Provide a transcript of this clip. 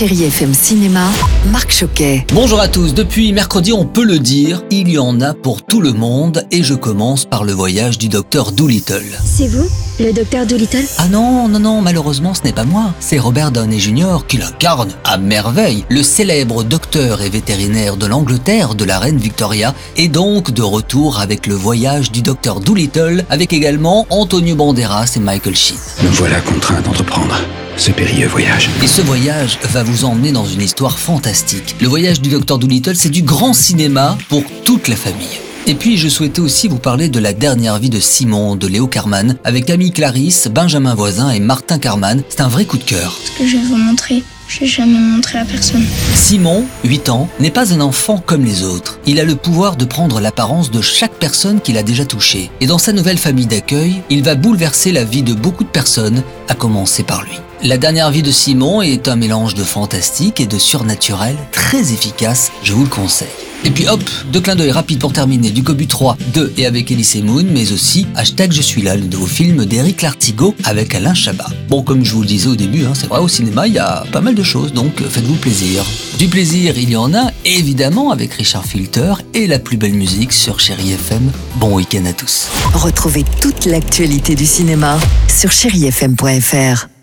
Chérie FM Cinéma, Marc Choquet. Bonjour à tous, depuis mercredi on peut le dire, il y en a pour tout le monde et je commence par le voyage du docteur Doolittle. C'est vous, le docteur Doolittle? Ah non, non, non, malheureusement ce n'est pas moi, c'est Robert Downey Jr. qui l'incarne à merveille. Le célèbre docteur et vétérinaire de l'Angleterre de la reine Victoria est donc de retour avec le voyage du docteur Doolittle avec également Antonio Banderas et Michael Sheen. Me voilà contraint d'entreprendre ce périlleux voyage. Et ce voyage va vous emmener dans une histoire fantastique. Le voyage du Docteur Doolittle, c'est du grand cinéma pour toute la famille. Et puis je souhaitais aussi vous parler de la dernière vie de Simon de Léo Carman avec Camille Clarisse, Benjamin Voisin et Martin Carman. C'est un vrai coup de cœur. Ce que je vais vous montrer, je n'ai jamais montré à personne. Simon, 8 ans, n'est pas un enfant comme les autres. Il a le pouvoir de prendre l'apparence de chaque personne qu'il a déjà touchée. Et dans sa nouvelle famille d'accueil, il va bouleverser la vie de beaucoup de personnes, à commencer par lui. La dernière vie de Simon est un mélange de fantastique et de surnaturel très efficace, je vous le conseille. Et puis hop, deux clins d'œil rapides pour terminer, du Cobu 3, 2 et avec Elise Moon, mais aussi hashtag Je suis là, le nouveau film d'Éric Lartigot avec Alain Chabat. Bon, comme je vous le disais au début, hein, c'est vrai, au cinéma, il y a pas mal de choses, donc faites-vous plaisir. Du plaisir, il y en a, évidemment, avec Richard Filter et la plus belle musique sur Chéri FM. Bon week-end à tous. Retrouvez toute l'actualité du cinéma sur chérifm.fr.